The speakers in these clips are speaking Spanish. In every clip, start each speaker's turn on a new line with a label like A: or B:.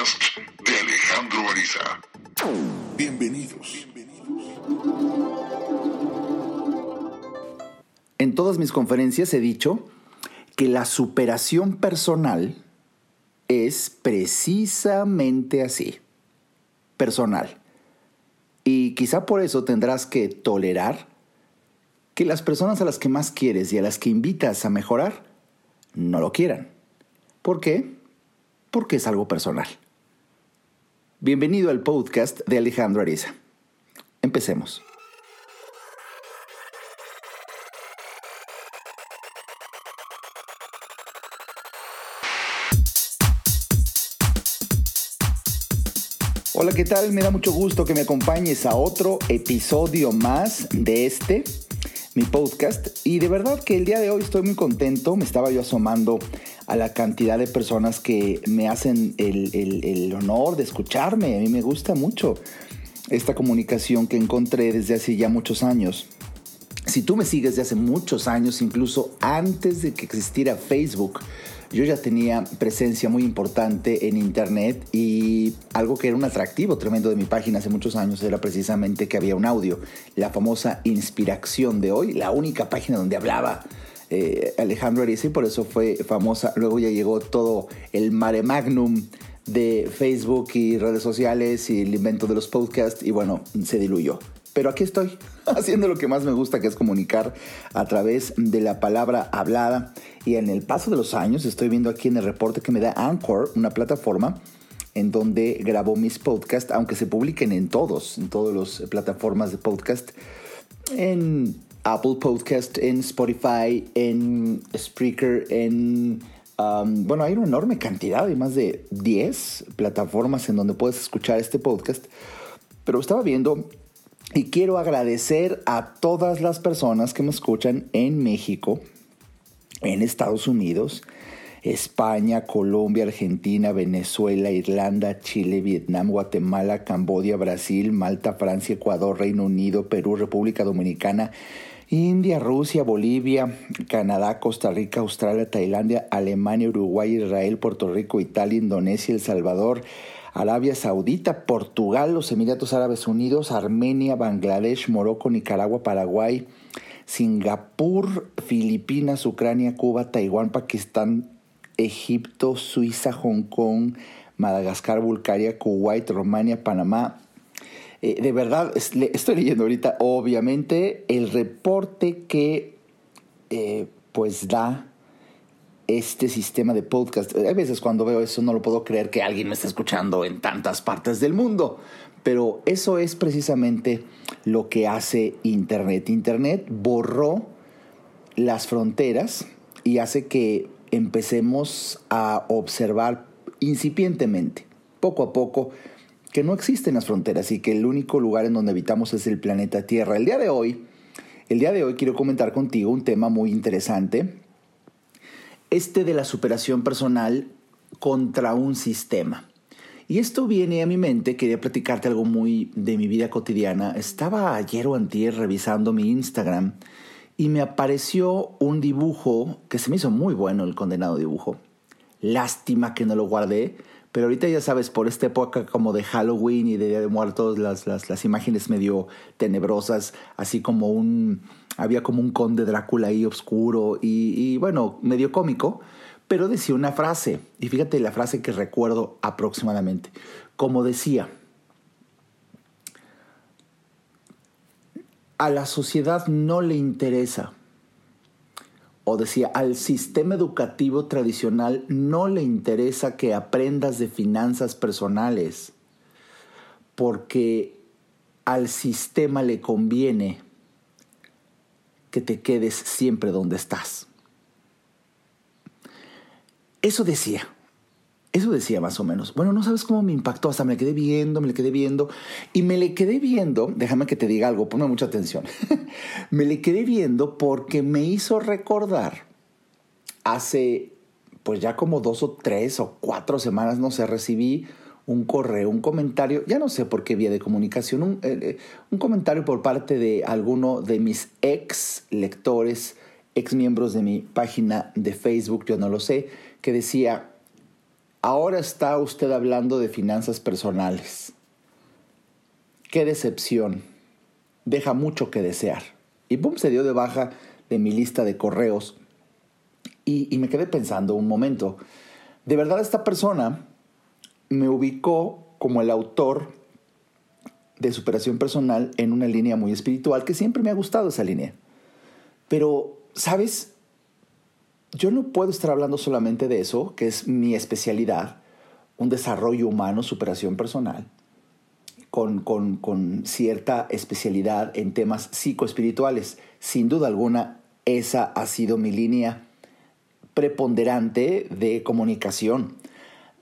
A: podcast de Alejandro Ariza. Bienvenidos.
B: En todas mis conferencias he dicho que la superación personal es precisamente así, personal. Y quizá por eso tendrás que tolerar que las personas a las que más quieres y a las que invitas a mejorar no lo quieran. ¿Por qué? Porque es algo personal. Bienvenido al podcast de Alejandro Ariza. Empecemos. Hola, ¿qué tal? Me da mucho gusto que me acompañes a otro episodio más de este, mi podcast. Y de verdad que el día de hoy estoy muy contento. Me estaba yo asomando a la cantidad de personas que me hacen el, honor de escucharme. A mí me gusta mucho esta comunicación que encontré desde hace ya muchos años. Si tú me sigues desde hace muchos años, incluso antes de que existiera Facebook, yo ya tenía presencia muy importante en Internet y algo que era un atractivo tremendo de mi página hace muchos años era precisamente que había un audio, la famosa Inspiración de hoy, la única página donde hablaba eh, Alejandro Ariza y por eso fue famosa. Luego ya llegó todo el mare magnum de Facebook y redes sociales y el invento de los podcasts y bueno, se diluyó. Pero aquí estoy, haciendo lo que más me gusta, que es comunicar a través de la palabra hablada. Y en el paso de los años, estoy viendo aquí en el reporte que me da Anchor, una plataforma en donde grabo mis podcasts, aunque se publiquen en todos, en todas las plataformas de podcast, en Apple Podcast, en Spotify, en Spreaker, en... Um, bueno, hay una enorme cantidad, hay más de 10 plataformas en donde puedes escuchar este podcast. Pero estaba viendo y quiero agradecer a todas las personas que me escuchan en México, en Estados Unidos, España, Colombia, Argentina, Venezuela, Irlanda, Chile, Vietnam, Guatemala, Camboya, Brasil, Malta, Francia, Ecuador, Reino Unido, Perú, República Dominicana, India, Rusia, Bolivia, Canadá, Costa Rica, Australia, Tailandia, Alemania, Uruguay, Israel, Puerto Rico, Italia, Indonesia, El Salvador, Arabia Saudita, Portugal, los Emiratos Árabes Unidos, Armenia, Bangladesh, Morocco, Nicaragua, Paraguay, Singapur, Filipinas, Ucrania, Cuba, Taiwán, Pakistán, Egipto, Suiza, Hong Kong, Madagascar, Bulgaria, Kuwait, Romania, Panamá. Eh, de verdad, estoy leyendo ahorita, obviamente, el reporte que eh, pues da este sistema de podcast. A veces cuando veo eso no lo puedo creer que alguien me esté escuchando en tantas partes del mundo. Pero eso es precisamente lo que hace Internet. Internet borró las fronteras y hace que empecemos a observar incipientemente, poco a poco, que no existen las fronteras y que el único lugar en donde habitamos es el planeta Tierra. El día de hoy, el día de hoy quiero comentar contigo un tema muy interesante este de la superación personal contra un sistema. Y esto viene a mi mente, quería platicarte algo muy de mi vida cotidiana. Estaba ayer o antier revisando mi Instagram y me apareció un dibujo que se me hizo muy bueno, el condenado dibujo. Lástima que no lo guardé, pero ahorita ya sabes, por esta época como de Halloween y de Día de Muertos, las, las, las imágenes medio tenebrosas, así como un, había como un conde Drácula ahí oscuro y, bueno, medio cómico, pero decía una frase, y fíjate la frase que recuerdo aproximadamente, como decía, a la sociedad no le interesa, o decía, al sistema educativo tradicional no le interesa que aprendas de finanzas personales, porque al sistema le conviene que te quedes siempre donde estás. Eso decía. Eso decía más o menos. Bueno, no sabes cómo me impactó, hasta me le quedé viendo, me le quedé viendo, y me le quedé viendo, déjame que te diga algo, ponme mucha atención, me le quedé viendo porque me hizo recordar hace pues ya como dos o tres o cuatro semanas, no sé, recibí un correo, un comentario, ya no sé por qué vía de comunicación, un, eh, eh, un comentario por parte de alguno de mis ex lectores, ex miembros de mi página de Facebook, yo no lo sé, que decía, ahora está usted hablando de finanzas personales. Qué decepción. Deja mucho que desear. Y boom, se dio de baja de mi lista de correos. Y, y me quedé pensando un momento. De verdad esta persona me ubicó como el autor de superación personal en una línea muy espiritual, que siempre me ha gustado esa línea. Pero, ¿sabes? Yo no puedo estar hablando solamente de eso, que es mi especialidad, un desarrollo humano, superación personal, con, con, con cierta especialidad en temas psicoespirituales. Sin duda alguna, esa ha sido mi línea preponderante de comunicación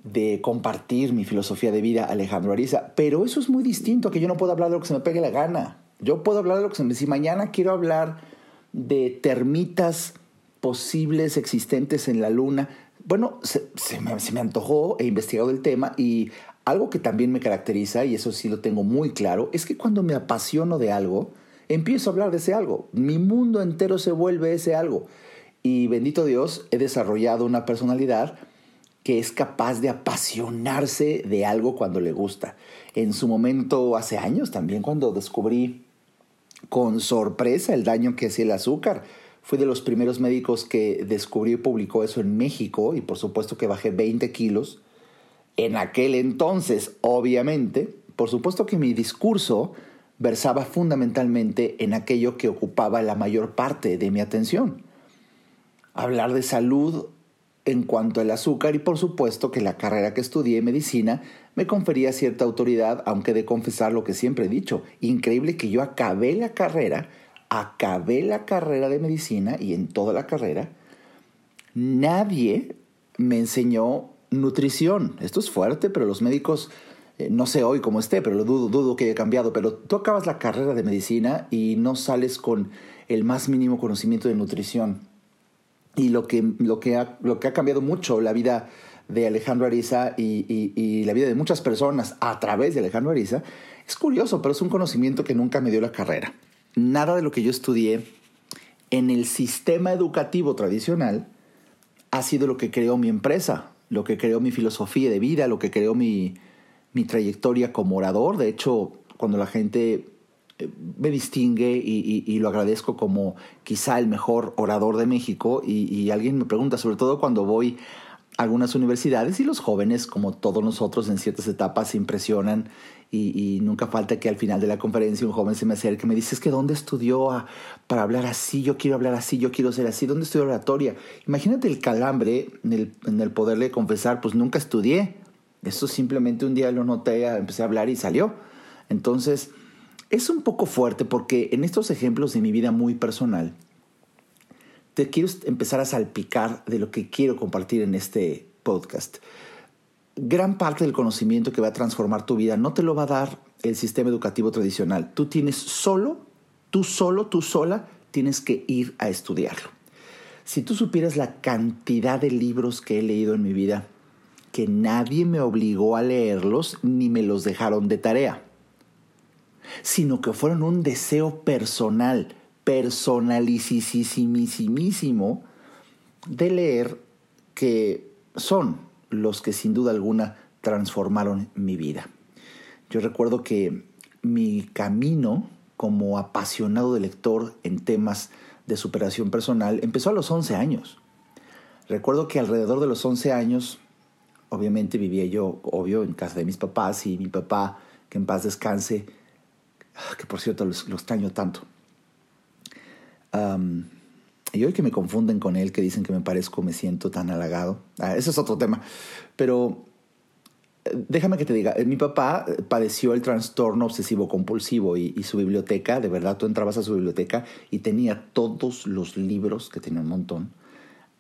B: de compartir mi filosofía de vida Alejandro Ariza, pero eso es muy distinto, que yo no puedo hablar de lo que se me pegue la gana. Yo puedo hablar de lo que se me... Si mañana quiero hablar de termitas posibles existentes en la luna, bueno, se, me, antojó, he investigado el tema y algo que también me caracteriza, y eso sí lo tengo muy claro, es que cuando me apasiono de algo, empiezo a hablar de ese algo. Mi mundo entero se vuelve ese algo. Y bendito Dios, he desarrollado una personalidad que es capaz de apasionarse de algo cuando le gusta. En su momento, hace años también, cuando descubrí con sorpresa el daño que hacía el azúcar, fui de los primeros médicos que descubrió y publicó eso en México y por supuesto que bajé 20 kilos. En aquel entonces, obviamente, por supuesto que mi discurso versaba fundamentalmente en aquello que ocupaba la mayor parte de mi atención. Hablar de salud en cuanto al azúcar y por supuesto que la carrera que estudié, medicina, me confería cierta autoridad, aunque de confesar lo que siempre he dicho, increíble que yo acabé la carrera, acabé la carrera de medicina y en toda la carrera, nadie me enseñó nutrición. Esto es fuerte, pero los médicos, eh, no sé hoy cómo esté, pero lo dudo, dudo que haya cambiado, pero tú acabas la carrera de medicina y no sales con el más mínimo conocimiento de nutrición y lo que, lo que, ha, lo que ha cambiado mucho la vida de Alejandro Ariza y, la vida de muchas personas a través de Alejandro Ariza, es curioso, pero es un conocimiento que nunca me dio la carrera. Nada de lo que yo estudié en el sistema educativo tradicional ha sido lo que creó mi empresa, lo que creó mi filosofía de vida, lo que creó mi, mi trayectoria como orador. De hecho, cuando la gente me distingue y, lo agradezco como quizá el mejor orador de México y, alguien me pregunta, sobre todo cuando voy algunas universidades y los jóvenes, como todos nosotros en ciertas etapas, se impresionan y, nunca falta que al final de la conferencia un joven se me acerque y me dice, es que ¿dónde estudió para hablar así? Yo quiero hablar así, yo quiero ser así. ¿Dónde estudió oratoria? Imagínate el calambre en el, en el poderle confesar, pues nunca estudié. Eso simplemente un día lo noté, empecé a hablar y salió. Entonces, es un poco fuerte porque en estos ejemplos de mi vida muy personal, quiero empezar a salpicar de lo que quiero compartir en este podcast. Gran parte del conocimiento que va a transformar tu vida no te lo va a dar el sistema educativo tradicional. Tú tienes solo, tú solo, tú sola, tienes que ir a estudiarlo. Si tú supieras la cantidad de libros que he leído en mi vida, que nadie me obligó a leerlos ni me los dejaron de tarea sino que fueron un deseo personal, personalicísimísimo de leer que son los que sin duda alguna transformaron mi vida. Yo recuerdo que mi camino como apasionado de lector en temas de superación personal empezó a los 11 años. Recuerdo que alrededor de los 11 años, obviamente vivía yo, obvio, en casa de mis papás y mi papá, que en paz descanse, Ah, que por cierto lo, extraño tanto. Y hoy que me confunden con él, que dicen que me parezco, me siento tan halagado. Ah, ese es otro tema. Pero eh, déjame que te diga, eh, mi papá eh, padeció el trastorno obsesivo compulsivo y, su biblioteca, de verdad, tú entrabas a su biblioteca y tenía todos los libros, que tenía un montón,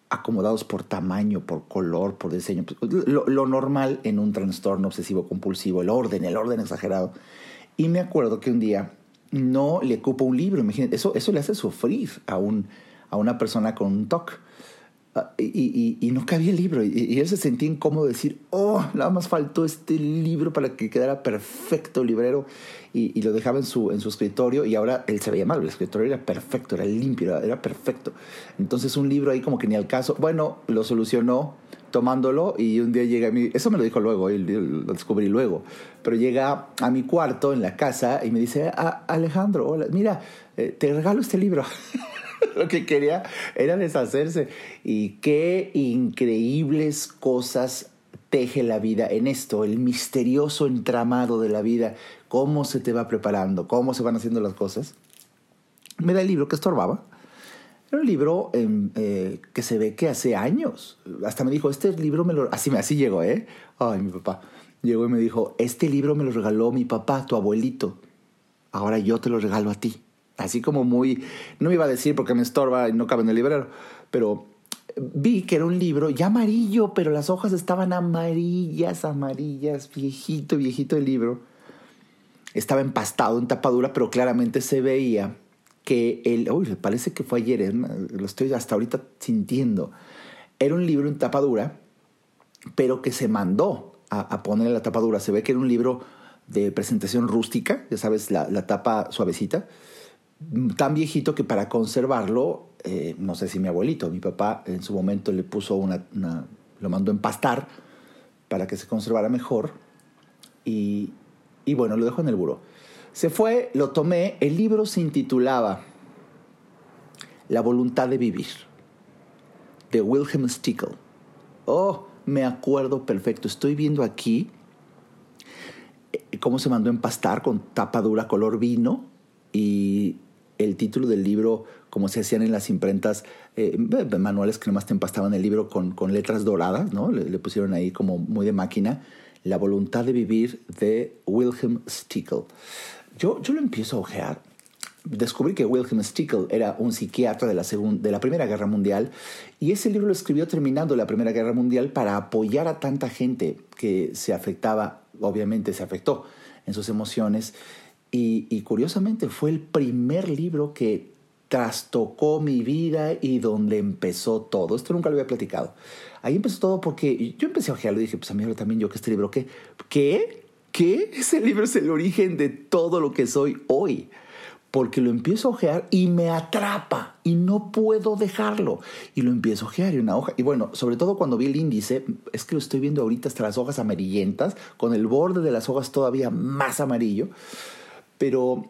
B: acomodados por tamaño, por color, por diseño. Lo, lo normal en un trastorno obsesivo compulsivo, el orden, el orden exagerado. Y me acuerdo que un día no le cupo un libro, imagínate, eso, eso le hace sufrir a, un, a una persona con un TOC. Ah, y, y, no cabía el libro. Y, él se sentía incómodo de decir, oh, nada más faltó este libro para que quedara perfecto librero. Y, lo dejaba en su, escritorio y ahora él se veía mal. El escritorio era perfecto, era limpio, era, era perfecto. Entonces un libro ahí como que ni al caso. Bueno, lo solucionó tomándolo y un día llega a mí, eso me lo dijo luego, lo descubrí luego, pero llega a mi cuarto en la casa y me dice, ah, Alejandro, hola, mira, eh, te regalo este libro. lo que quería era deshacerse. Y qué increíbles cosas teje la vida en esto, el misterioso entramado de la vida, cómo se te va preparando, cómo se van haciendo las cosas. Me da el libro que estorbaba era un libro em, eh, que se ve que hace años. Hasta me dijo, este libro me lo... Así, así llegó, ¿eh? Ay, mi papá. Llegó y me dijo, este libro me lo regaló mi papá, tu abuelito. Ahora yo te lo regalo a ti. Así como muy... No me iba a decir porque me estorba y no cabe en el librero. Pero vi que era un libro ya amarillo, pero las hojas estaban amarillas, amarillas. Viejito, viejito el libro. Estaba empastado en tapadura, pero claramente se veía que el, uy, parece que fue ayer, lo estoy hasta ahorita sintiendo. Era un libro en tapadura, pero que se mandó a, poner en la tapadura. Se ve que era un libro de presentación rústica, ya sabes, la, tapa suavecita, tan viejito que para conservarlo, eh, no sé si mi abuelito, mi papá en su momento le puso una, lo mandó empastar para que se conservara mejor y, y bueno, lo dejó en el buró. Se fue, lo tomé, el libro se intitulaba La voluntad de vivir, de Wilhelm Stickel. Oh, me acuerdo perfecto, estoy viendo aquí eh, cómo se mandó empastar con tapa dura color vino y el título del libro, como se hacían en las imprentas, eh, manuales que nomás te empastaban el libro con, con letras doradas, ¿no? Le, pusieron ahí como muy de máquina, La voluntad de vivir de Wilhelm Stickel. Yo, yo lo empiezo a ojear. Descubrí que Wilhelm Stickel era un psiquiatra de la, de la Primera Guerra Mundial y ese libro lo escribió terminando la Primera Guerra Mundial para apoyar a tanta gente que se afectaba, obviamente se afectó en sus emociones y, curiosamente fue el primer libro que trastocó mi vida y donde empezó todo. Esto nunca lo había platicado. Ahí empezó todo porque yo empecé a ojearlo y dije, pues a mí también yo que este libro, ¿qué? ¿Qué? ¿Qué? Ese libro es el origen de todo lo que soy hoy. Porque lo empiezo a ojear y me atrapa y no puedo dejarlo. Y lo empiezo a ojear y una hoja. Y bueno, sobre todo cuando vi el índice, es que lo estoy viendo ahorita hasta las hojas amarillentas, con el borde de las hojas todavía más amarillo. Pero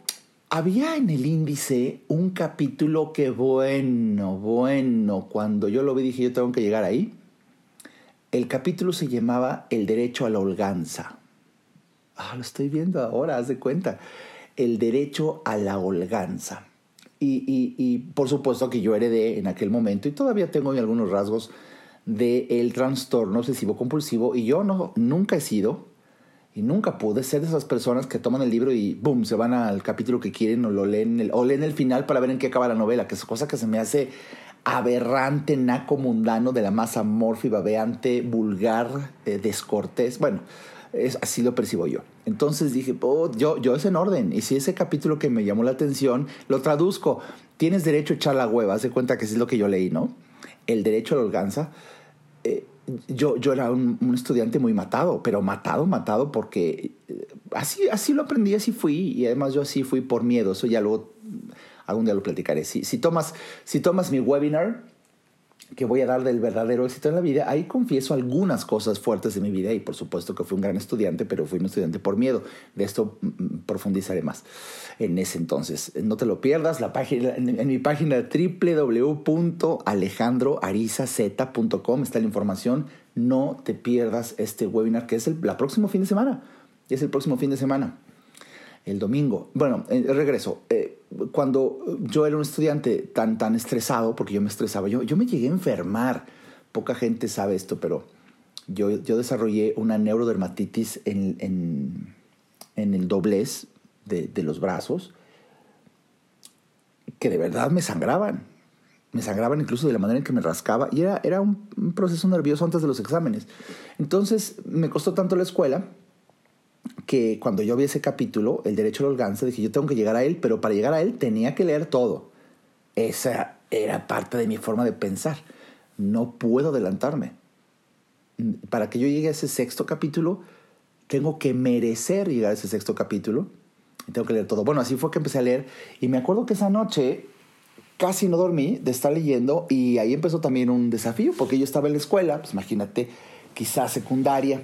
B: había en el índice un capítulo que bueno, bueno, cuando yo lo vi dije yo tengo que llegar ahí. El capítulo se llamaba El derecho a la holganza. Ah, lo estoy viendo ahora, haz de cuenta. El derecho a la holganza. Y, y, y, por supuesto que yo heredé en aquel momento y todavía tengo algunos rasgos del el trastorno obsesivo compulsivo y yo no, nunca he sido y nunca pude ser de esas personas que toman el libro y boom, se van al capítulo que quieren o lo leen el, o leen el final para ver en qué acaba la novela, que es cosa que se me hace aberrante, naco mundano, de la masa amorfa babeante, vulgar, eh, descortés. Bueno, es, así lo percibo yo. Entonces dije, oh, yo, yo es en orden. Y si ese capítulo que me llamó la atención, lo traduzco. Tienes derecho a echar la hueva. Haz de cuenta que es lo que yo leí, ¿no? El derecho a la holganza. Eh, yo, yo era un, estudiante muy matado, pero matado, matado porque eh, así, así lo aprendí, así fui. Y además yo así fui por miedo. Eso ya luego, algún día lo platicaré. Si, si, tomas, si tomas mi webinar, que voy a dar del verdadero éxito en la vida, ahí confieso algunas cosas fuertes de mi vida y por supuesto que fui un gran estudiante, pero fui un estudiante por miedo. De esto mm, mm, profundizaré más en ese entonces. No te lo pierdas, la página, en, mi página www.alejandroarizaz.com está la información. No te pierdas este webinar que es el la próximo fin de semana. Es el próximo fin de semana el domingo. Bueno, eh, regreso. Eh, cuando yo era un estudiante tan, tan estresado, porque yo me estresaba, yo, yo me llegué a enfermar. Poca gente sabe esto, pero yo, yo desarrollé una neurodermatitis en, en, en el doblez de, de, los brazos, que de verdad me sangraban. Me sangraban incluso de la manera en que me rascaba. Y era, era un, un proceso nervioso antes de los exámenes. Entonces me costó tanto la escuela que cuando yo vi ese capítulo, El Derecho a la Holganza, dije, yo tengo que llegar a él, pero para llegar a él tenía que leer todo. Esa era parte de mi forma de pensar. no puedo adelantarme. Para que yo llegue a ese sexto capítulo, tengo que merecer llegar a ese sexto capítulo y tengo que leer todo. Bueno, así fue que empecé a leer y me acuerdo que esa noche casi no dormí de estar leyendo y ahí empezó también un desafío porque yo estaba en la escuela, pues imagínate, quizás secundaria,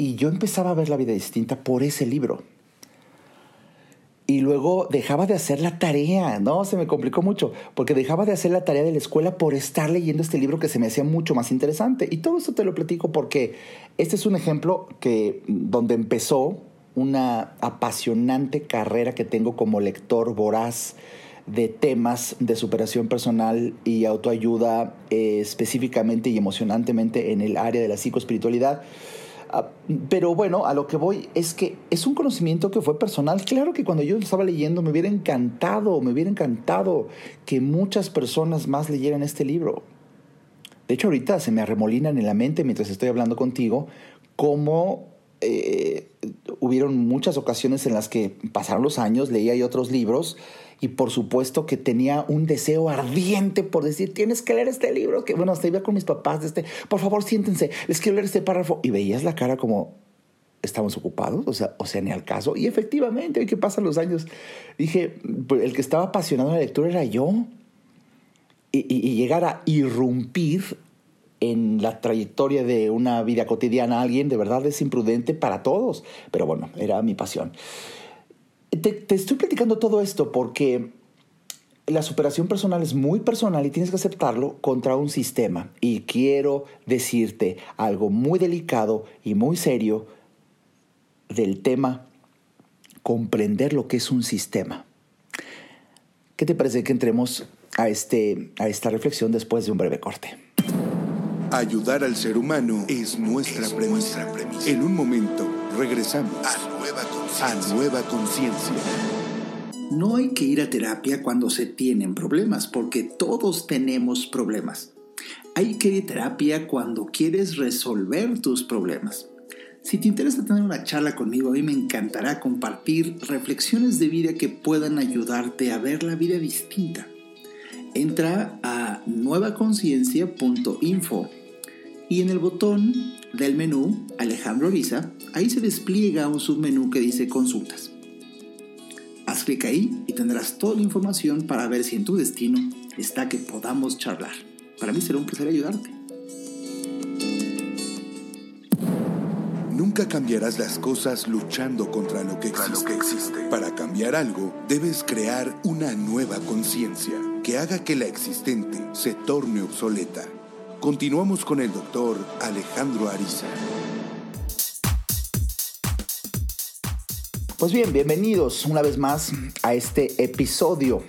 B: y yo empezaba a ver la vida distinta por ese libro. Y luego dejaba de hacer la tarea, ¿no? Se me complicó mucho, porque dejaba de hacer la tarea de la escuela por estar leyendo este libro que se me hacía mucho más interesante. Y todo esto te lo platico porque este es un ejemplo que donde empezó una apasionante carrera que tengo como lector voraz de temas de superación personal y autoayuda eh, específicamente y emocionantemente en el área de la psicoespiritualidad. Pero bueno, a lo que voy es que es un conocimiento que fue personal. Claro que cuando yo estaba leyendo me hubiera encantado, me hubiera encantado que muchas personas más leyeran este libro. De hecho, ahorita se me arremolinan en la mente mientras estoy hablando contigo cómo eh, hubieron muchas ocasiones en las que pasaron los años, leía otros libros y por supuesto que tenía un deseo ardiente por decir, tienes que leer este libro, que bueno, hasta iba con mis papás, de este, por favor siéntense, les quiero leer este párrafo. Y veías la cara como, estamos ocupados, o sea, o sea, ni al caso. Y efectivamente, hoy que pasan los años, dije, pues, el que estaba apasionado en la lectura era yo. Y, y, llegar a irrumpir en la trayectoria de una vida cotidiana a alguien, de verdad es imprudente para todos. Pero bueno, era mi pasión. Te, estoy platicando todo esto porque la superación personal es muy personal y tienes que aceptarlo contra un sistema. Y quiero decirte algo muy delicado y muy serio del tema comprender lo que es un sistema. ¿Qué te parece que entremos a, este, a esta reflexión después de un breve corte?
A: Ayudar al ser humano es nuestra, premisa. En un momento regresamos a Nueva conciencia.
B: No hay que ir a terapia cuando se tienen problemas, porque todos tenemos problemas. Hay que ir a terapia cuando quieres resolver tus problemas. Si te interesa tener una charla conmigo, a mí me encantará compartir reflexiones de vida que puedan ayudarte a ver la vida distinta. Entra a nuevaconciencia.info y en el botón del menú Alejandro Ariza, ahí se despliega un submenú que dice consultas. Haz clic ahí y tendrás toda la información para ver si en tu destino está que podamos charlar. Para mí será un placer ayudarte.
A: Nunca cambiarás las cosas luchando contra lo que existe. Para cambiar algo, debes crear una nueva conciencia que haga que la existente se torne obsoleta. Continuamos con el doctor Alejandro Ariza.
B: Pues bien, bienvenidos una vez más a este episodio,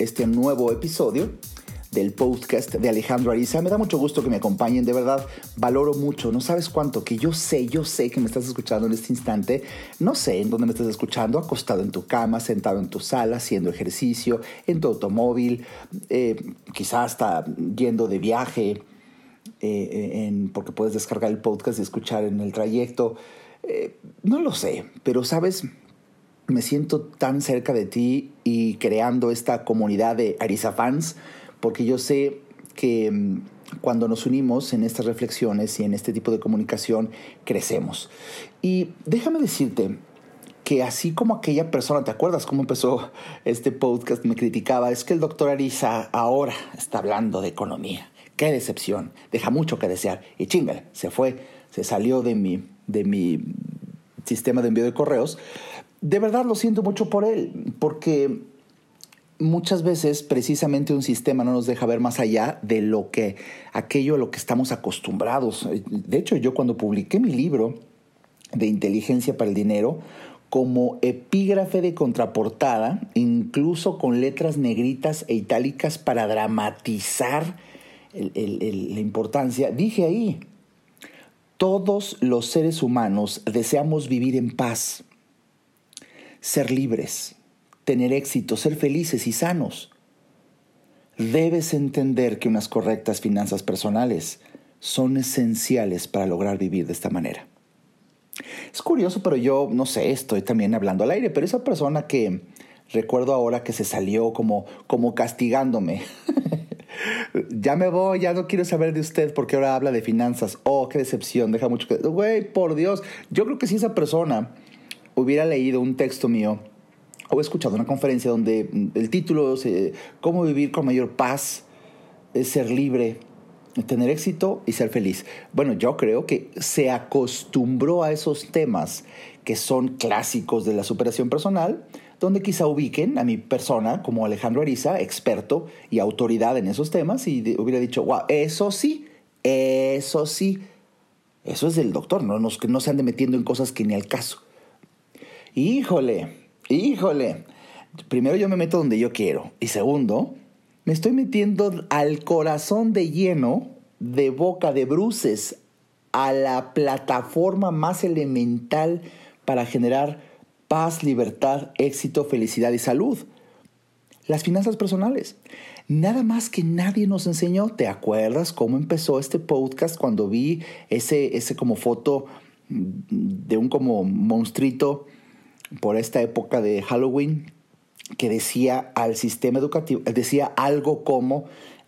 B: este nuevo episodio del podcast de Alejandro Ariza. Me da mucho gusto que me acompañen, de verdad, valoro mucho, no sabes cuánto, que yo sé, yo sé que me estás escuchando en este instante, no sé en dónde me estás escuchando, acostado en tu cama, sentado en tu sala, haciendo ejercicio, en tu automóvil, eh, quizás hasta yendo de viaje, eh, en, porque puedes descargar el podcast y escuchar en el trayecto. Eh, no lo sé, pero sabes, me siento tan cerca de ti y creando esta comunidad de Arisa fans, porque yo sé que mm, cuando nos unimos en estas reflexiones y en este tipo de comunicación, crecemos. Y déjame decirte que así como aquella persona, ¿te acuerdas cómo empezó este podcast? Me criticaba, es que el doctor Arisa ahora está hablando de economía. Qué decepción, deja mucho que desear. Y chingale, se fue, se salió de mi, de mi sistema de envío de correos. De verdad lo siento mucho por él, porque muchas veces precisamente un sistema no nos deja ver más allá de lo que aquello a lo que estamos acostumbrados. De hecho, yo cuando publiqué mi libro de inteligencia para el dinero, como epígrafe de contraportada, incluso con letras negritas e itálicas para dramatizar la importancia, dije ahí, todos los seres humanos deseamos vivir en paz, ser libres, tener éxito, ser felices y sanos. Debes entender que unas correctas finanzas personales son esenciales para lograr vivir de esta manera. Es curioso, pero yo no sé, estoy también hablando al aire, pero esa persona que recuerdo ahora que se salió como, como castigándome ya me voy, ya no quiero saber de usted porque ahora habla de finanzas. Oh, qué decepción, deja mucho que... Güey, por Dios, yo creo que si esa persona hubiera leído un texto mío o escuchado una conferencia donde el título es ¿Cómo vivir con mayor paz? Ser libre, tener éxito y ser feliz. Bueno, yo creo que se acostumbró a esos temas que son clásicos de la superación personal donde quizá ubiquen a mi persona como Alejandro Ariza, experto y autoridad en esos temas, y hubiera dicho, wow, eso sí, eso sí, eso es del doctor, no, no, no se ande metiendo en cosas que ni al caso. Híjole, híjole, primero yo me meto donde yo quiero, y segundo, me estoy metiendo al corazón de lleno, de boca de bruces, a la plataforma más elemental para generar paz, libertad, éxito, felicidad y salud. Las finanzas personales. Nada más que nadie nos enseñó. ¿Te acuerdas cómo empezó este podcast cuando vi ese, ese como foto de un como monstruito por esta época de Halloween que decía al sistema educativo, decía algo como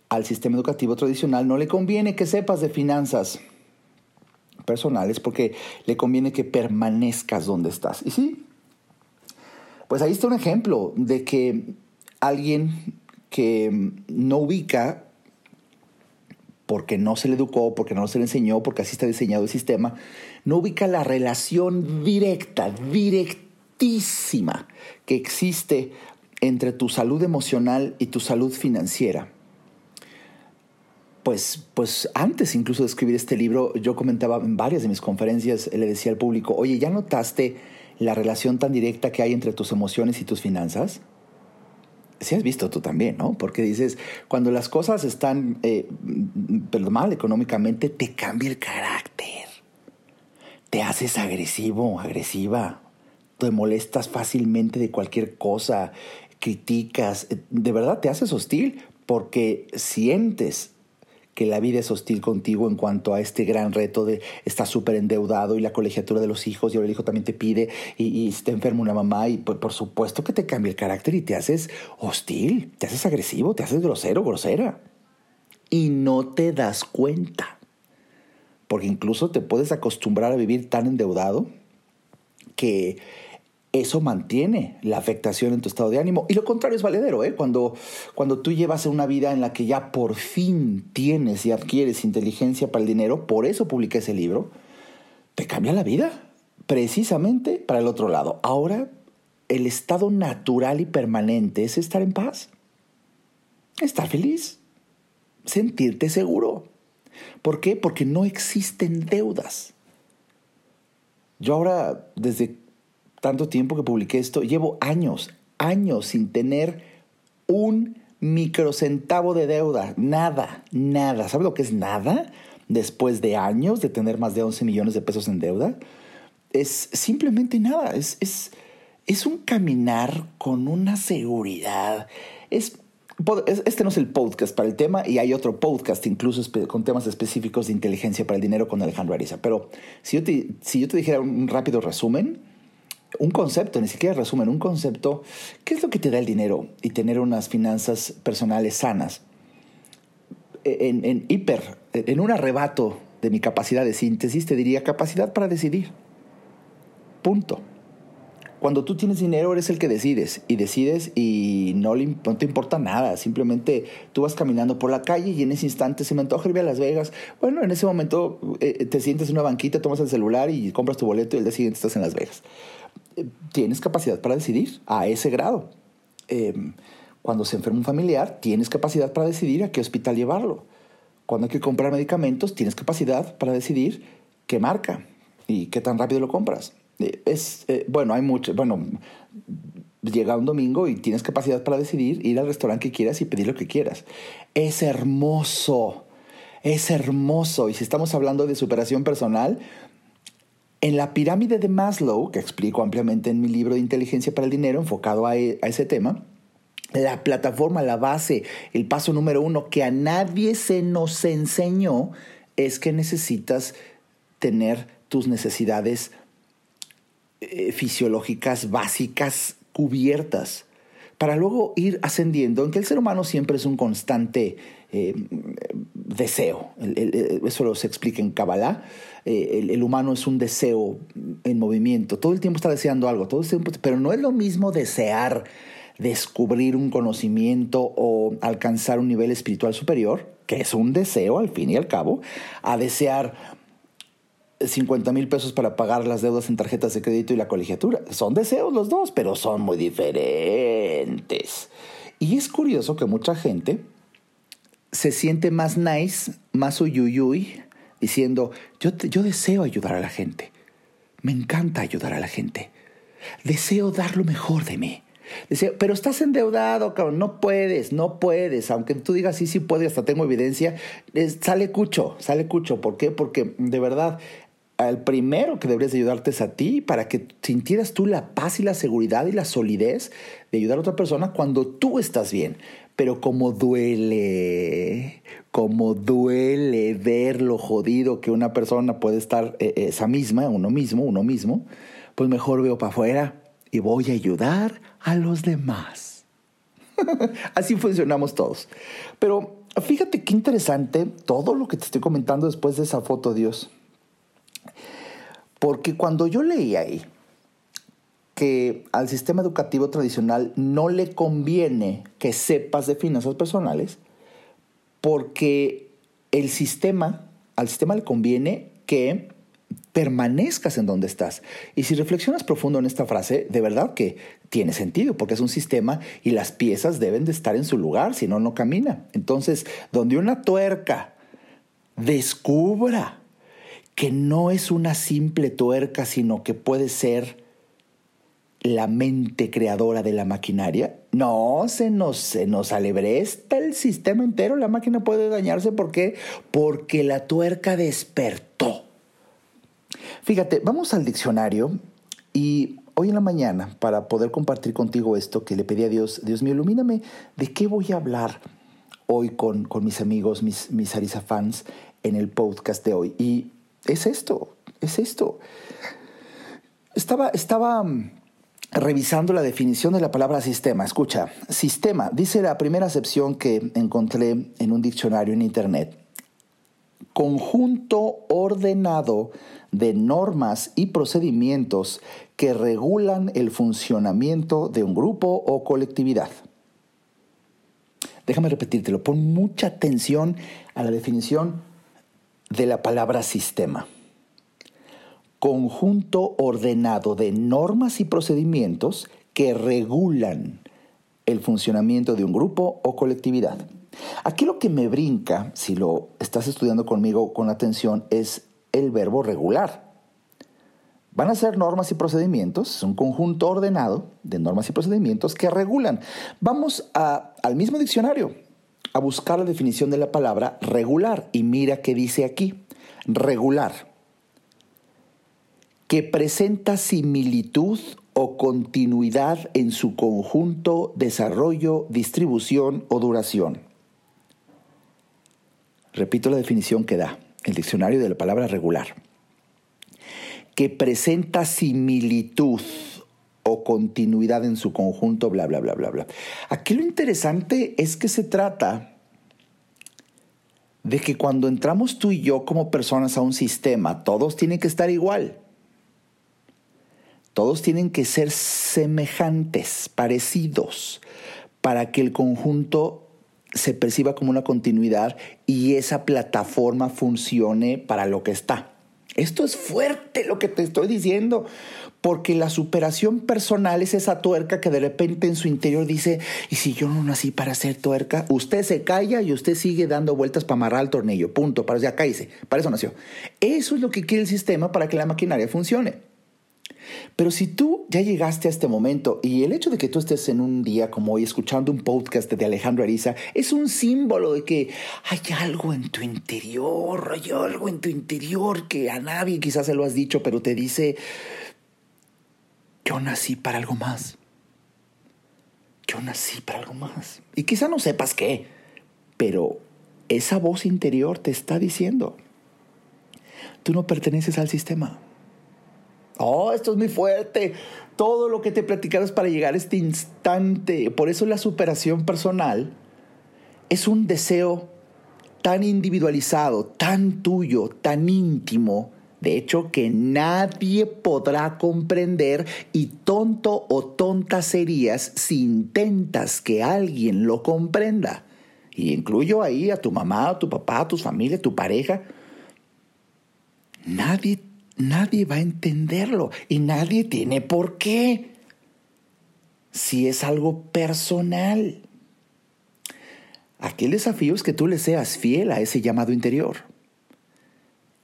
B: al sistema educativo tradicional no le conviene que sepas de finanzas personales porque le conviene que permanezcas donde estás. Y sí, pues ahí está un ejemplo de que alguien que no ubica porque no se le educó, porque no se le enseñó, porque así está diseñado el sistema, no ubica la relación directa, directísima que existe entre tu salud emocional y tu salud financiera. Pues, pues antes incluso de escribir este libro, yo comentaba en varias de mis conferencias, le decía al público, oye, ¿ya notaste la relación tan directa que hay entre tus emociones y tus finanzas? Si has visto tú también, ¿no? Porque dices, cuando las cosas están eh, mal económicamente, te cambia el carácter. Te haces agresivo, agresiva. Te molestas fácilmente de cualquier cosa, criticas. De verdad te haces hostil porque sientes que la vida es hostil contigo en cuanto a este gran reto de estar súper endeudado y la colegiatura de los hijos y ahora el hijo también te pide y, está enfermo una mamá y por, supuesto que te cambia el carácter y te haces hostil, te haces agresivo, te haces grosero, grosera. Y no te das cuenta. Porque incluso te puedes acostumbrar a vivir tan endeudado que eso mantiene la afectación en tu estado de ánimo. Y lo contrario es valedero, ¿eh? Cuando, cuando tú llevas una vida en la que ya por fin tienes y adquieres inteligencia para el dinero, por eso publiqué ese libro, te cambia la vida, precisamente para el otro lado. Ahora, el estado natural y permanente es estar en paz, estar feliz, sentirte seguro. ¿Por qué? Porque no existen deudas. Yo ahora, desde tanto tiempo que publiqué esto, llevo años, años sin tener un microcentavo de deuda. Nada, nada. ¿Sabes lo que es nada? Después de años de tener más de 11 millones de pesos en deuda. Es simplemente nada. Es, es, es un caminar con una seguridad. Es este no es el podcast para el tema y hay otro podcast incluso con temas específicos de inteligencia para el dinero con Alejandro Ariza. Pero si yo te, si yo te dijera un rápido resumen, un concepto, ni siquiera resumen, un concepto, ¿qué es lo que te da el dinero y tener unas finanzas personales sanas? En, en, hiper, en un arrebato de mi capacidad de síntesis, te diría capacidad para decidir. Punto. Cuando tú tienes dinero eres el que decides y decides y no, le, te importa nada, simplemente tú vas caminando por la calle y en ese instante se me antoja ir a Las Vegas. Bueno, en ese momento eh, te sientes en una banquita, tomas el celular y compras tu boleto y el día siguiente estás en Las Vegas tienes capacidad para decidir a ese grado. Em, cuando se enferma un familiar, tienes capacidad para decidir a qué hospital llevarlo. Cuando hay que comprar medicamentos, tienes capacidad para decidir qué marca y qué tan rápido lo compras. Eh, es, eh, bueno, hay mucho, bueno, llega un domingo y tienes capacidad para decidir ir al restaurante que quieras y pedir lo que quieras. Es hermoso, es hermoso. Y si estamos hablando de superación personal, en la pirámide de Maslow, que explico ampliamente en mi libro de Inteligencia para el Dinero, enfocado e, a, ese tema, la plataforma, la base, el paso número uno que a nadie se nos enseñó es que necesitas tener tus necesidades eh, fisiológicas básicas cubiertas. Para luego ir ascendiendo, en que el ser humano siempre es un constante eh, deseo. eso se explica en Kabbalah. Eh, el, humano es un deseo en movimiento. Todo el tiempo está deseando algo, todo el tiempo, pero no es lo mismo desear descubrir un conocimiento o alcanzar un nivel espiritual superior, que es un deseo al fin y al cabo, a desear 50 mil pesos para pagar las deudas en tarjetas de crédito y la colegiatura. Son deseos los dos, pero son muy diferentes. Y es curioso que mucha gente se siente más nice, más uyuyuy, diciendo, yo, yo deseo ayudar a la gente. Me encanta ayudar a la gente. Deseo dar lo mejor de mí. Deseo, pero estás endeudado, cabrón, no puedes, no puedes, aunque tú digas sí, sí puedo, hasta tengo evidencia, sale cucho, sale cucho. ¿Por qué? Porque de verdad al primero que deberías ayudarte es a ti para que sintieras tú la paz y la seguridad y la solidez de ayudar a otra persona cuando tú estás bien. Pero como duele, como duele ver lo jodido que una persona puede estar eh, esa misma, uno mismo, uno mismo, pues mejor veo para afuera y voy a ayudar a los demás. Así funcionamos todos. Pero fíjate qué interesante todo lo que te estoy comentando después de esa foto, Dios. Porque cuando yo leí ahí que al sistema educativo tradicional no le conviene que sepas de finanzas personales, porque el sistema, al sistema le conviene que permanezcas en donde estás. Y si reflexionas profundo en esta frase, de verdad que tiene sentido, porque es un sistema y las piezas deben de estar en su lugar, si no, no camina. Entonces, donde una tuerca descubra que no es una simple tuerca, sino que puede ser la mente creadora de la maquinaria. No, se nos, se nos alebresta el sistema entero, la máquina puede dañarse. ¿Por qué? Porque la tuerca despertó. Fíjate, vamos al diccionario y hoy en la mañana, para poder compartir contigo esto que le pedí a Dios, Dios mío, ilumíname de qué voy a hablar hoy con, con mis amigos, mis, mis Arisa fans en el podcast de hoy. Y es esto, es esto. Estaba, estaba mm, revisando la definición de la palabra sistema. Escucha, sistema, dice la primera acepción que encontré en un diccionario en Internet. Conjunto ordenado de normas y procedimientos que regulan el funcionamiento de un grupo o colectividad. Déjame repetírtelo, pon mucha atención a la definición de la palabra sistema. Conjunto ordenado de normas y procedimientos que regulan el funcionamiento de un grupo o colectividad. Aquí lo que me brinca, si lo estás estudiando conmigo con atención, es el verbo regular. Van a ser normas y procedimientos, es un conjunto ordenado de normas y procedimientos que regulan. Vamos al mismo diccionario, a buscar la definición de la palabra regular. Y mira qué dice aquí. Regular. Que presenta similitud o continuidad en su conjunto, desarrollo, distribución o duración. Repito la definición que da el diccionario de la palabra regular. Que presenta similitud o continuidad en su conjunto, bla, bla, bla, bla, bla. Aquí lo interesante es que se trata de que cuando entramos tú y yo como personas a un sistema, todos tienen que estar igual. Todos tienen que ser semejantes, parecidos, para que el conjunto se perciba como una continuidad y esa plataforma funcione para lo que está. Esto es fuerte lo que te estoy diciendo, porque la superación personal es esa tuerca que de repente en su interior dice, ¿y si yo no nací para ser tuerca? Usted se calla y usted sigue dando vueltas para amarrar el tornillo, punto, para ya cállese, para eso nació. Eso es lo que quiere el sistema para que la maquinaria funcione. Pero si tú ya llegaste a este momento y el hecho de que tú estés en un día como hoy escuchando un podcast de Alejandro Ariza es un símbolo de que hay algo en tu interior, hay algo en tu interior que a nadie quizás se lo has dicho, pero te dice, yo nací para algo más. Yo nací para algo más. Y quizá no sepas qué, pero esa voz interior te está diciendo, tú no perteneces al sistema Oh, esto es muy fuerte. Todo lo que te es para llegar a este instante. Por eso la superación personal es un deseo tan individualizado, tan tuyo, tan íntimo, de hecho, que nadie podrá comprender y tonto o tonta serías si intentas que alguien lo comprenda. Y incluyo ahí a tu mamá, a tu papá, a tu familia, a tu pareja. Nadie, nadie va a entenderlo y nadie tiene por qué. Si es algo personal. Aquí el desafío es que tú le seas fiel a ese llamado interior.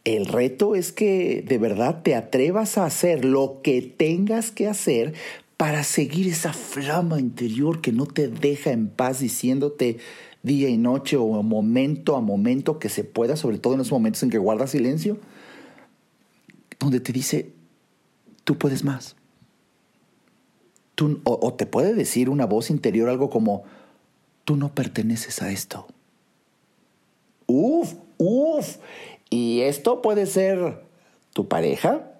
B: El reto es que de verdad te atrevas a hacer lo que tengas que hacer para seguir esa flama interior que no te deja en paz diciéndote día y noche o momento a momento que se pueda, sobre todo en los momentos en que guardas silencio, donde te dice, tú puedes más. Tú, o, o te puede decir una voz interior algo como, tú no perteneces a esto. Uf, uf. Y esto puede ser tu pareja,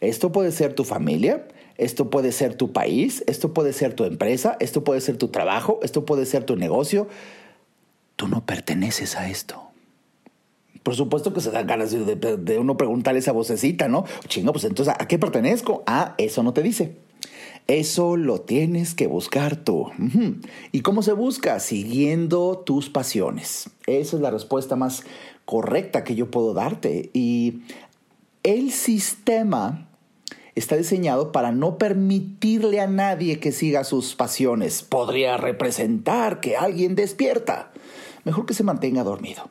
B: esto puede ser tu familia, esto puede ser tu país, esto puede ser tu empresa, esto puede ser tu trabajo, esto puede ser tu negocio. Tú no perteneces a esto. Por supuesto que se dan ganas de, uno preguntarle esa vocecita, ¿no? Chingo, pues entonces, ¿a qué pertenezco? Ah, eso no te dice. Eso lo tienes que buscar tú. ¿Y cómo se busca? Siguiendo tus pasiones. Esa es la respuesta más correcta que yo puedo darte. Y el sistema está diseñado para no permitirle a nadie que siga sus pasiones. Podría representar que alguien despierta. Mejor que se mantenga dormido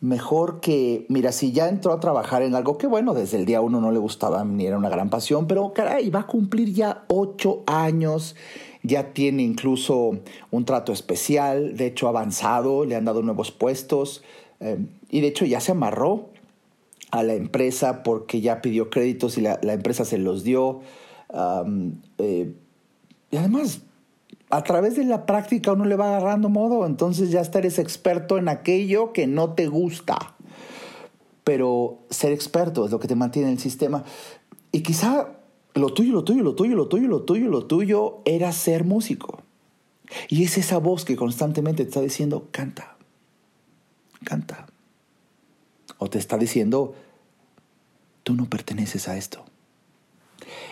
B: mejor que, mira, si ya entró a trabajar en algo que, bueno, desde el día uno no le gustaba ni era una gran pasión, pero caray, va a cumplir ya ocho años, ya tiene incluso un trato especial, de hecho avanzado, le han dado nuevos puestos eh, y de hecho ya se amarró a la empresa porque ya pidió créditos y la, empresa se los dio. Eh, y además, a través de la práctica uno le va agarrando modo, entonces ya eres experto en aquello que no te gusta. Pero ser experto es lo que te mantiene en el sistema. Y quizá lo tuyo, lo tuyo, lo tuyo, lo tuyo, lo tuyo, lo tuyo era ser músico. Y es esa voz que constantemente te está diciendo, canta, canta. O te está diciendo, tú no perteneces a esto.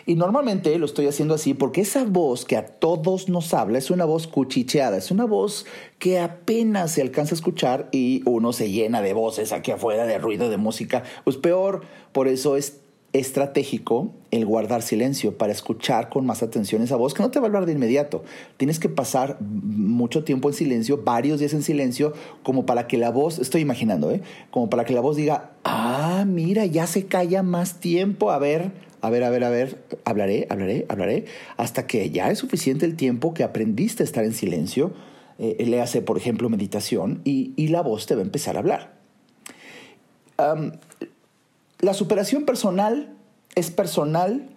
B: Y normalmente lo estoy haciendo así porque esa voz que a todos nos habla es una voz cuchicheada, es una voz que apenas se alcanza a escuchar y uno se llena de voces aquí afuera, de ruido, de música. Pues peor, por eso es estratégico el guardar silencio para escuchar con más atención esa voz que no te va a hablar de inmediato. Tienes que pasar mucho tiempo en silencio, varios días en silencio, como para que la voz, estoy imaginando, ¿eh? como para que la voz diga, ah, mira, ya se calla más tiempo, a ver, a ver, a ver, a ver, hablaré, hablaré, hablaré, hasta que ya es suficiente el tiempo que aprendiste a estar en silencio, eh, le hace, por ejemplo, meditación y, la voz te va a empezar a hablar. la superación personal es personal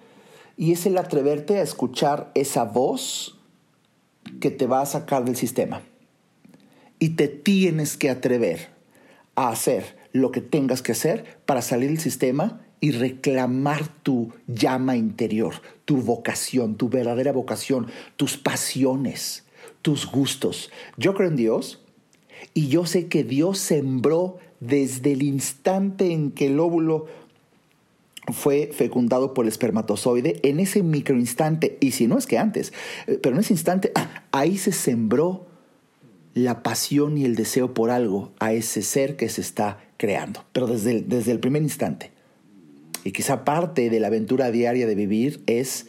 B: y es el atreverte a escuchar esa voz que te va a sacar del sistema. Y te tienes que atrever a hacer lo que tengas que hacer para salir del sistema y reclamar tu llama interior, tu vocación, tu verdadera vocación, tus pasiones, tus gustos. Yo creo en Dios y yo sé que Dios sembró desde el instante en que el óvulo fue fecundado por el espermatozoide, en ese microinstante, y si no es que antes, eh, pero en ese instante, ah, ahí se sembró la pasión y el deseo por algo a ese ser que se está creando, pero desde desde el primer instante. Y quizá parte de la aventura diaria de vivir es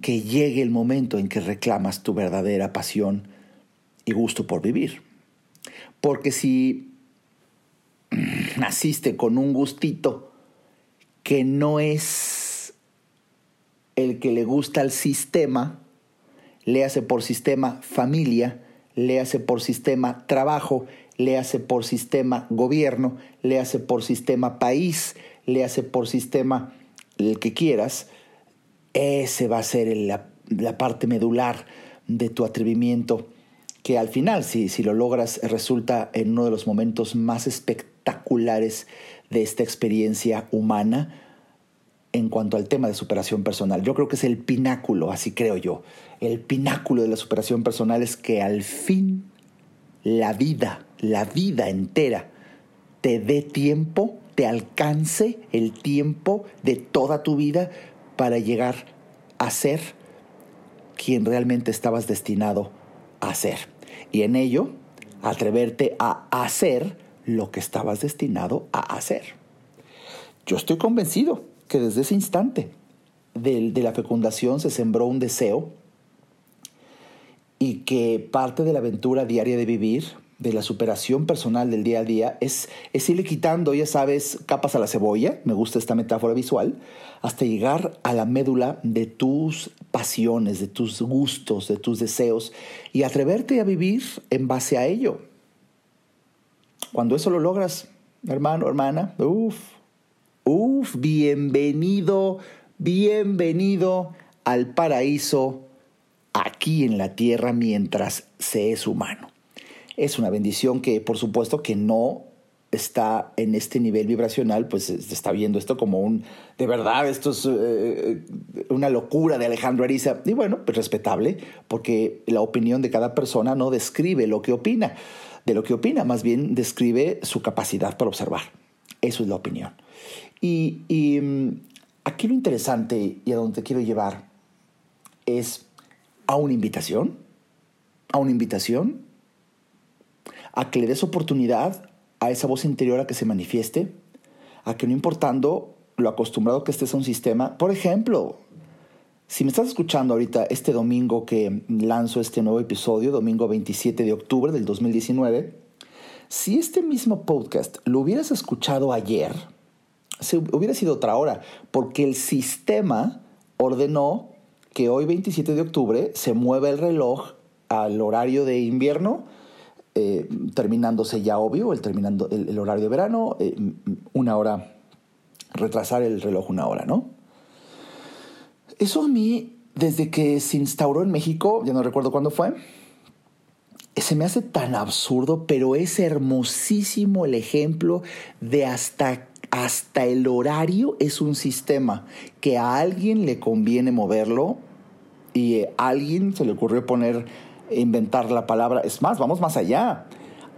B: que llegue el momento en que reclamas tu verdadera pasión y gusto por vivir. Porque si naciste con un gustito que no es el que le gusta al sistema, le hace por sistema familia, le hace por sistema trabajo, le hace por sistema gobierno, le hace por sistema país, le hace por sistema el que quieras, ese va a ser la, parte medular de tu atrevimiento, que al final, si, si lo logras, resulta en uno de los momentos más espectaculares de esta experiencia humana, en cuanto al tema de superación personal. Yo creo que es el pináculo, así creo yo. El pináculo de la superación personal es que al fin la vida, la vida entera, te dé tiempo, te alcance el tiempo de toda tu vida para llegar a ser quien realmente estabas destinado a ser. Y en ello, atreverte a hacer lo que estabas destinado a hacer. Yo estoy convencido que desde ese instante de, de la fecundación se sembró un deseo y que parte de la aventura diaria de vivir, de la superación personal del día a día, es, es irle quitando, ya sabes, capas a la cebolla, me gusta esta metáfora visual, hasta llegar a la médula de tus pasiones, de tus gustos, de tus deseos, y atreverte a vivir en base a ello. Cuando eso lo logras, hermano, hermana, uff, uff, bienvenido, bienvenido al paraíso aquí en la tierra mientras se es humano. Es una bendición que por supuesto que no está en este nivel vibracional, pues está viendo esto como un, de verdad, esto es eh, una locura de Alejandro Ariza. Y bueno, pues respetable, porque la opinión de cada persona no describe lo que opina, de lo que opina, más bien describe su capacidad para observar. Eso es la opinión. Y, y mm, aquí lo interesante y a donde quiero llevar es a una invitación, a una invitación, a que le des oportunidad a esa voz interior a que se manifieste, a que no importando lo acostumbrado que estés a un sistema, por ejemplo, si me estás escuchando ahorita este domingo que lanzo este nuevo episodio, domingo 27 de octubre del 2019, si este mismo podcast lo hubieras escuchado ayer, se hubiera sido otra hora, porque el sistema ordenó que hoy 27 de octubre se mueve el reloj al horario de invierno, eh, terminándose ya obvio el, terminando el, horario de verano, eh, una hora, retrasar el reloj una hora, ¿no? Eso a mí, desde que se instauró en México, ya no recuerdo cuándo fue, se me hace tan absurdo, pero es hermosísimo el ejemplo de hasta hasta el horario es un sistema que a alguien le conviene moverlo y a alguien se le ocurrió poner, inventar la palabra, es más, vamos más allá.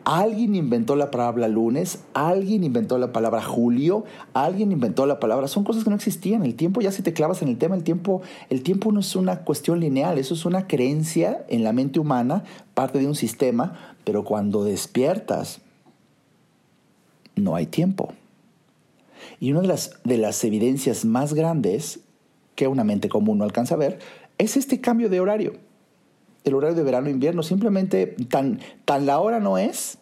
B: Alguien inventó la palabra lunes, alguien inventó la palabra julio, alguien inventó la palabra, son cosas que no existían. El tiempo ya si te clavas en el tema, el tiempo, el tiempo no es una cuestión lineal, eso es una creencia en la mente humana, parte de un sistema, pero cuando despiertas no hay tiempo. Y una de las, de las evidencias más grandes que una mente común no alcanza a ver es este cambio de horario. El horario de verano-invierno simplemente tan, tan la hora no es,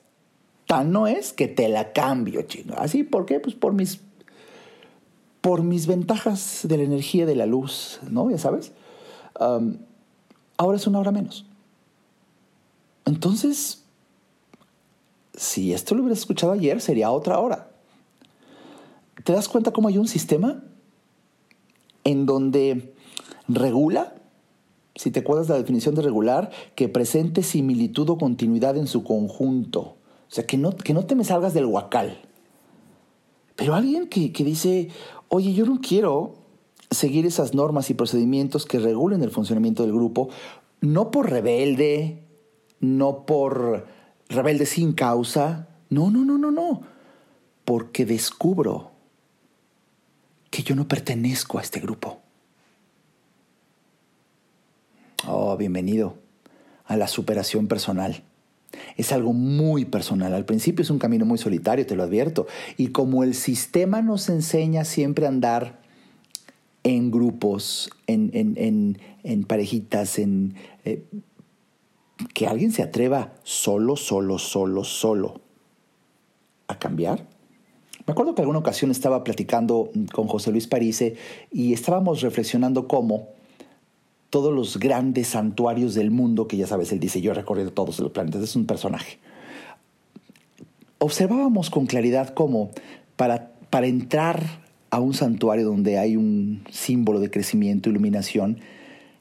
B: tan no es que te la cambio, chino. ¿Así por qué? Pues por mis, por mis ventajas de la energía de la luz, ¿no? Ya sabes. ahora es una hora menos. Entonces, si esto lo hubieras escuchado ayer, sería otra hora. ¿Te das cuenta cómo hay un sistema en donde regula, si te acuerdas de la definición de regular, que presente similitud o continuidad en su conjunto? O sea, que no, que no te me salgas del huacal. Pero alguien que, que dice, oye, yo no quiero seguir esas normas y procedimientos que regulen el funcionamiento del grupo, no por rebelde, no por rebelde sin causa, no, no, no, no, no, porque descubro que yo no pertenezco a este grupo. Oh, bienvenido a la superación personal. Es algo muy personal. Al principio es un camino muy solitario, te lo advierto. Y como el sistema nos enseña siempre a andar en grupos, en, parejitas, en... Eh, que alguien se atreva solo, solo, solo, solo a cambiar, me acuerdo que alguna ocasión estaba platicando con José Luis Parise y estábamos reflexionando cómo todos los grandes santuarios del mundo, que ya sabes, él dice, yo he recorrido todos los planetas, es un personaje. Observábamos con claridad cómo para, para entrar a un santuario donde hay un símbolo de crecimiento, iluminación,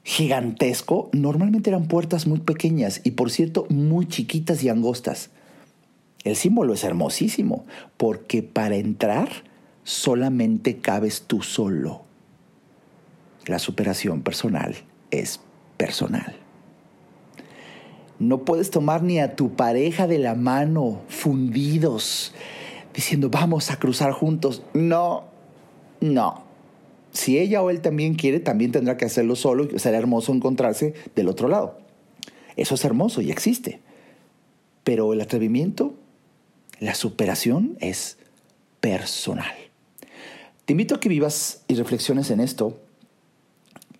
B: gigantesco, normalmente eran puertas muy pequeñas y por cierto muy chiquitas y angostas. El símbolo es hermosísimo, porque para entrar solamente cabes tú solo. La superación personal es personal. No puedes tomar ni a tu pareja de la mano fundidos diciendo vamos a cruzar juntos. No, no. Si ella o él también quiere, también tendrá que hacerlo solo y será hermoso encontrarse del otro lado. Eso es hermoso y existe. Pero el atrevimiento, la superación es personal. Te invito a que vivas y reflexiones en esto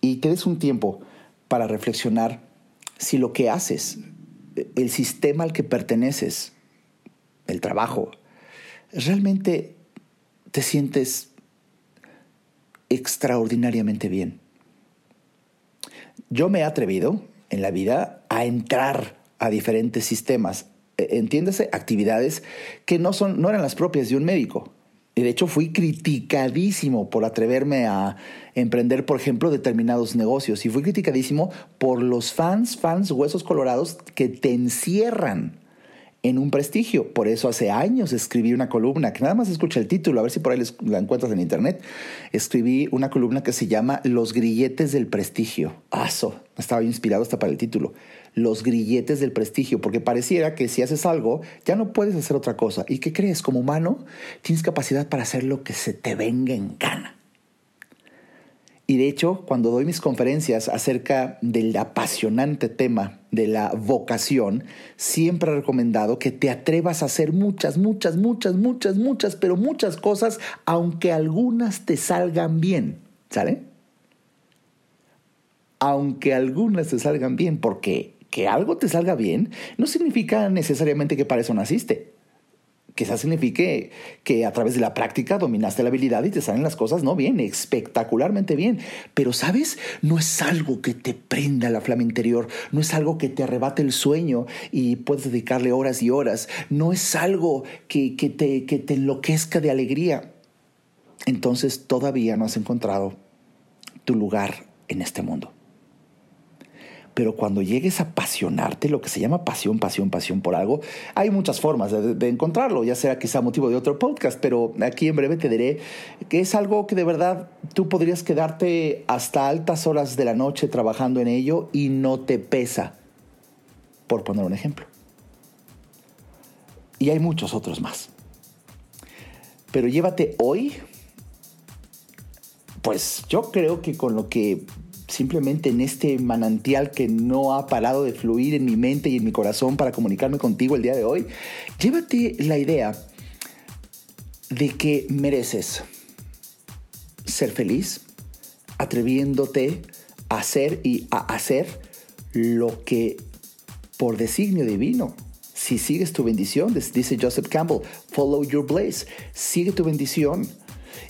B: y te des un tiempo para reflexionar si lo que haces, el sistema al que perteneces, el trabajo, realmente te sientes extraordinariamente bien. Yo me he atrevido en la vida a entrar a diferentes sistemas, e, entiéndase, actividades que no, son, no eran las propias de un médico. Y de hecho fui criticadísimo por atreverme a emprender, por ejemplo, determinados negocios. Y fui criticadísimo por los fans, fans huesos colorados que te encierran en un prestigio. Por eso hace años escribí una columna, que nada más escucha el título, a ver si por ahí la encuentras en internet. Escribí una columna que se llama Los grilletes del prestigio. Aso, estaba inspirado hasta para el título. Los grilletes del prestigio, porque pareciera que si haces algo, ya no puedes hacer otra cosa. ¿Y qué crees? Como humano, tienes capacidad para hacer lo que se te venga en gana. Y de hecho, cuando doy mis conferencias acerca del apasionante tema de la vocación, siempre he recomendado que te atrevas a hacer muchas, muchas, muchas, muchas, muchas, pero muchas cosas, aunque algunas te salgan bien. ¿Sale? Aunque algunas te salgan bien, porque que algo te salga bien no significa necesariamente que para eso naciste quizás signifique que a través de la práctica dominaste la habilidad y te salen las cosas no bien, espectacularmente bien. Pero, ¿sabes? No es algo que te prenda la flama interior, no es algo que te arrebate el sueño y puedes dedicarle horas y horas, no es algo que, que, te, que te enloquezca de alegría. Entonces todavía no has encontrado tu lugar en este mundo. Pero cuando llegues a apasionarte, lo que se llama pasión, pasión, pasión por algo, hay muchas formas de, encontrarlo, ya sea quizá motivo de otro podcast, pero aquí en breve te diré que es algo que de verdad tú podrías quedarte hasta altas horas de la noche trabajando en ello y no te pesa, por poner un ejemplo. Y hay muchos otros más. Pero llévate hoy, pues yo creo que con lo que simplemente en este manantial que no ha parado de fluir en mi mente y en mi corazón para comunicarme contigo el día de hoy, llévate la idea de que mereces ser feliz, atreviéndote a hacer y a hacer lo que por designio divino si sigues tu bendición, dice Joseph Campbell, follow your blaze, sigue tu bendición,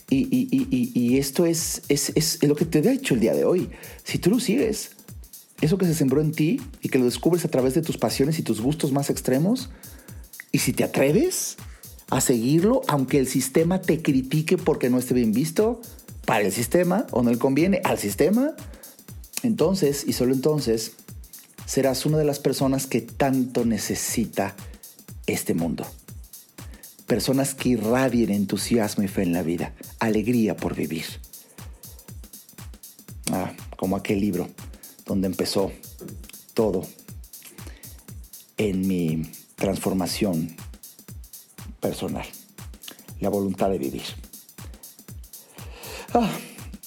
B: y, esto es, es, lo que te he dicho el día de hoy. Si tú lo sigues, eso que se sembró en ti y que lo descubres a través de tus pasiones y tus gustos más extremos, y si te atreves a seguirlo, aunque el sistema te critique porque no esté bien visto, para el sistema o no le conviene al sistema, entonces y solo entonces serás una de las personas que tanto necesita este mundo personas que irradien entusiasmo y fe en la vida, alegría por vivir. Ah, como aquel libro donde empezó todo en mi transformación personal, la voluntad de vivir. Ah,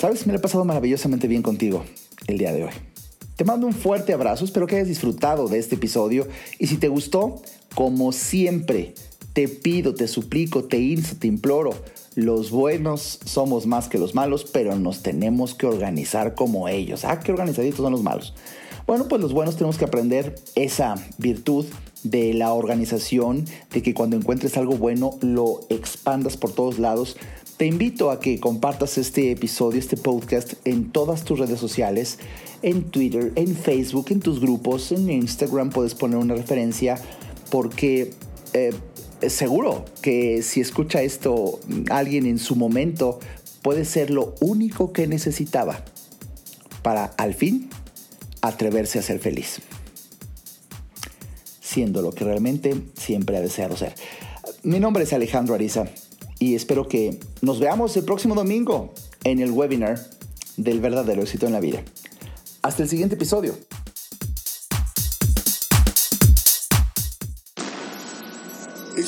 B: Sabes, me lo he pasado maravillosamente bien contigo el día de hoy. Te mando un fuerte abrazo, espero que hayas disfrutado de este episodio y si te gustó, como siempre, te pido, te suplico, te insto, te imploro. Los buenos somos más que los malos, pero nos tenemos que organizar como ellos. Ah, qué organizaditos son los malos. Bueno, pues los buenos tenemos que aprender esa virtud de la organización, de que cuando encuentres algo bueno lo expandas por todos lados. Te invito a que compartas este episodio, este podcast en todas tus redes sociales, en Twitter, en Facebook, en tus grupos, en Instagram puedes poner una referencia porque eh, seguro que si escucha esto alguien en su momento, puede ser lo único que necesitaba para al fin atreverse a ser feliz. Siendo lo que realmente siempre ha deseado ser. Mi nombre es Alejandro Ariza y espero que nos veamos el próximo domingo en el webinar del verdadero éxito en la vida. Hasta el siguiente episodio.